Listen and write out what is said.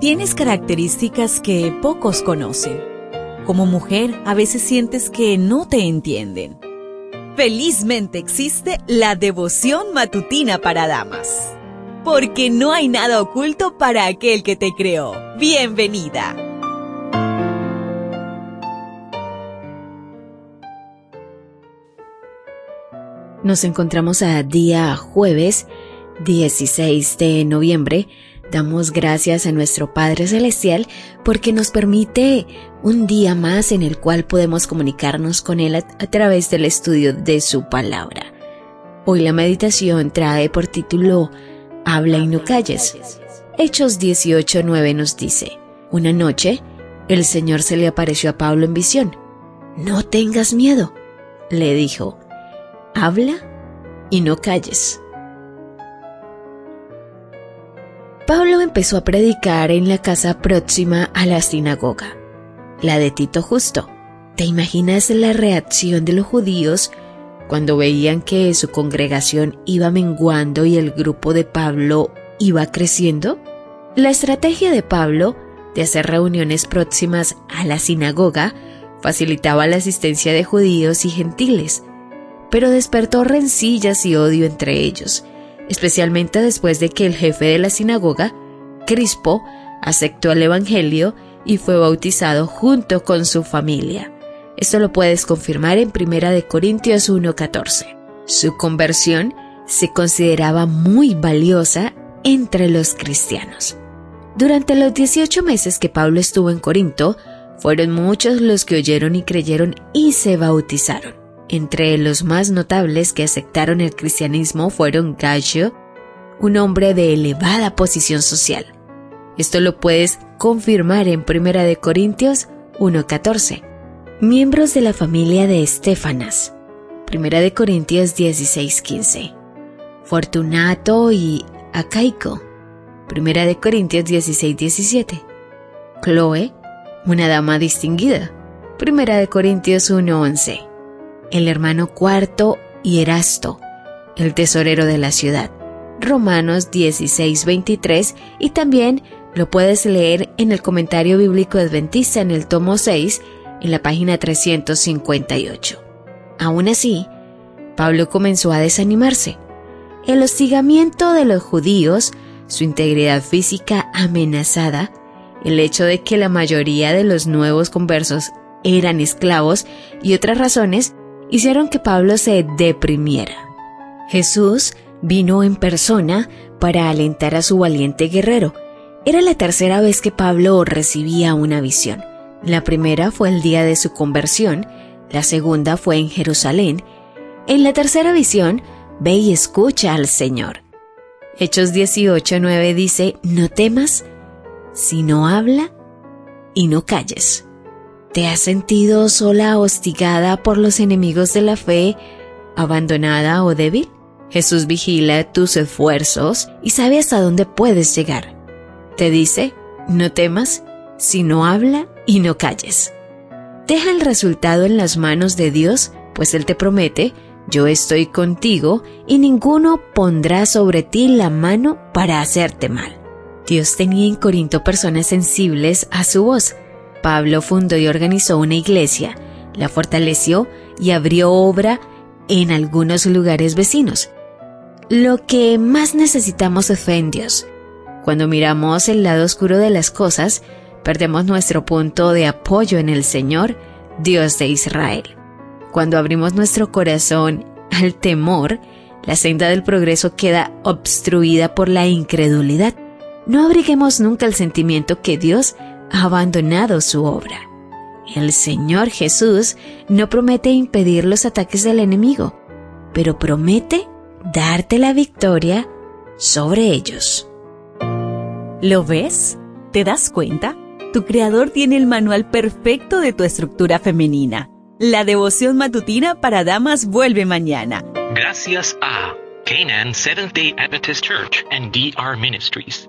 Tienes características que pocos conocen. Como mujer, a veces sientes que no te entienden. Felizmente existe la devoción matutina para damas. Porque no hay nada oculto para aquel que te creó. Bienvenida. Nos encontramos a día jueves 16 de noviembre Damos gracias a nuestro Padre Celestial porque nos permite un día más en el cual podemos comunicarnos con Él a, través del estudio de su palabra. Hoy la meditación trae por título Habla y no calles. Hechos 18.9 nos dice, Una noche, el Señor se le apareció a Pablo en visión. No tengas miedo, le dijo, habla y no calles. Pablo empezó a predicar en la casa próxima a la sinagoga, la de Tito Justo. ¿Te imaginas la reacción de los judíos cuando veían que su congregación iba menguando y el grupo de Pablo iba creciendo? La estrategia de Pablo de hacer reuniones próximas a la sinagoga facilitaba la asistencia de judíos y gentiles, pero despertó rencillas y odio entre ellos, especialmente después de que el jefe de la sinagoga, Crispo, aceptó el Evangelio y fue bautizado junto con su familia. Esto lo puedes confirmar en 1 Corintios 1:14. Su conversión se consideraba muy valiosa entre los cristianos. Durante los 18 meses que Pablo estuvo en Corinto, fueron muchos los que oyeron y creyeron y se bautizaron. Entre los más notables que aceptaron el cristianismo fueron Gallo, un hombre de elevada posición social. Esto lo puedes confirmar en 1 Corintios 1.14. Miembros de la familia de Estefanas. 1 Corintios 16.15. Fortunato y Acaico. 1 Corintios 16.17. Chloe, una dama distinguida. 1 Corintios 1.11 el hermano cuarto y Erasto, el tesorero de la ciudad. Romanos 16:23 y también lo puedes leer en el comentario bíblico adventista en el tomo 6 en la página 358. Aún así, Pablo comenzó a desanimarse. El hostigamiento de los judíos, su integridad física amenazada, el hecho de que la mayoría de los nuevos conversos eran esclavos y otras razones hicieron que Pablo se deprimiera. Jesús vino en persona para alentar a su valiente guerrero. Era la tercera vez que Pablo recibía una visión. La primera fue el día de su conversión, la segunda fue en Jerusalén. En la tercera visión, ve y escucha al Señor. Hechos 18:9 dice, no temas, sino habla y no calles. ¿Te has sentido sola, hostigada por los enemigos de la fe, abandonada o débil? Jesús vigila tus esfuerzos y sabe hasta dónde puedes llegar. Te dice, no temas, sino habla y no calles. Deja el resultado en las manos de Dios, pues Él te promete, yo estoy contigo y ninguno pondrá sobre ti la mano para hacerte mal. Dios tenía en Corinto personas sensibles a su voz, Pablo fundó y organizó una iglesia, la fortaleció y abrió obra en algunos lugares vecinos. Lo que más necesitamos es fe en Dios. Cuando miramos el lado oscuro de las cosas, perdemos nuestro punto de apoyo en el Señor, Dios de Israel. Cuando abrimos nuestro corazón al temor, la senda del progreso queda obstruida por la incredulidad. No abriguemos nunca el sentimiento que Dios ha abandonado su obra. El Señor Jesús no promete impedir los ataques del enemigo, pero promete darte la victoria sobre ellos. ¿Lo ves? ¿Te das cuenta? Tu creador tiene el manual perfecto de tu estructura femenina. La devoción matutina para damas vuelve mañana. Gracias a Canaan Seventh Day Adventist Church and DR Ministries.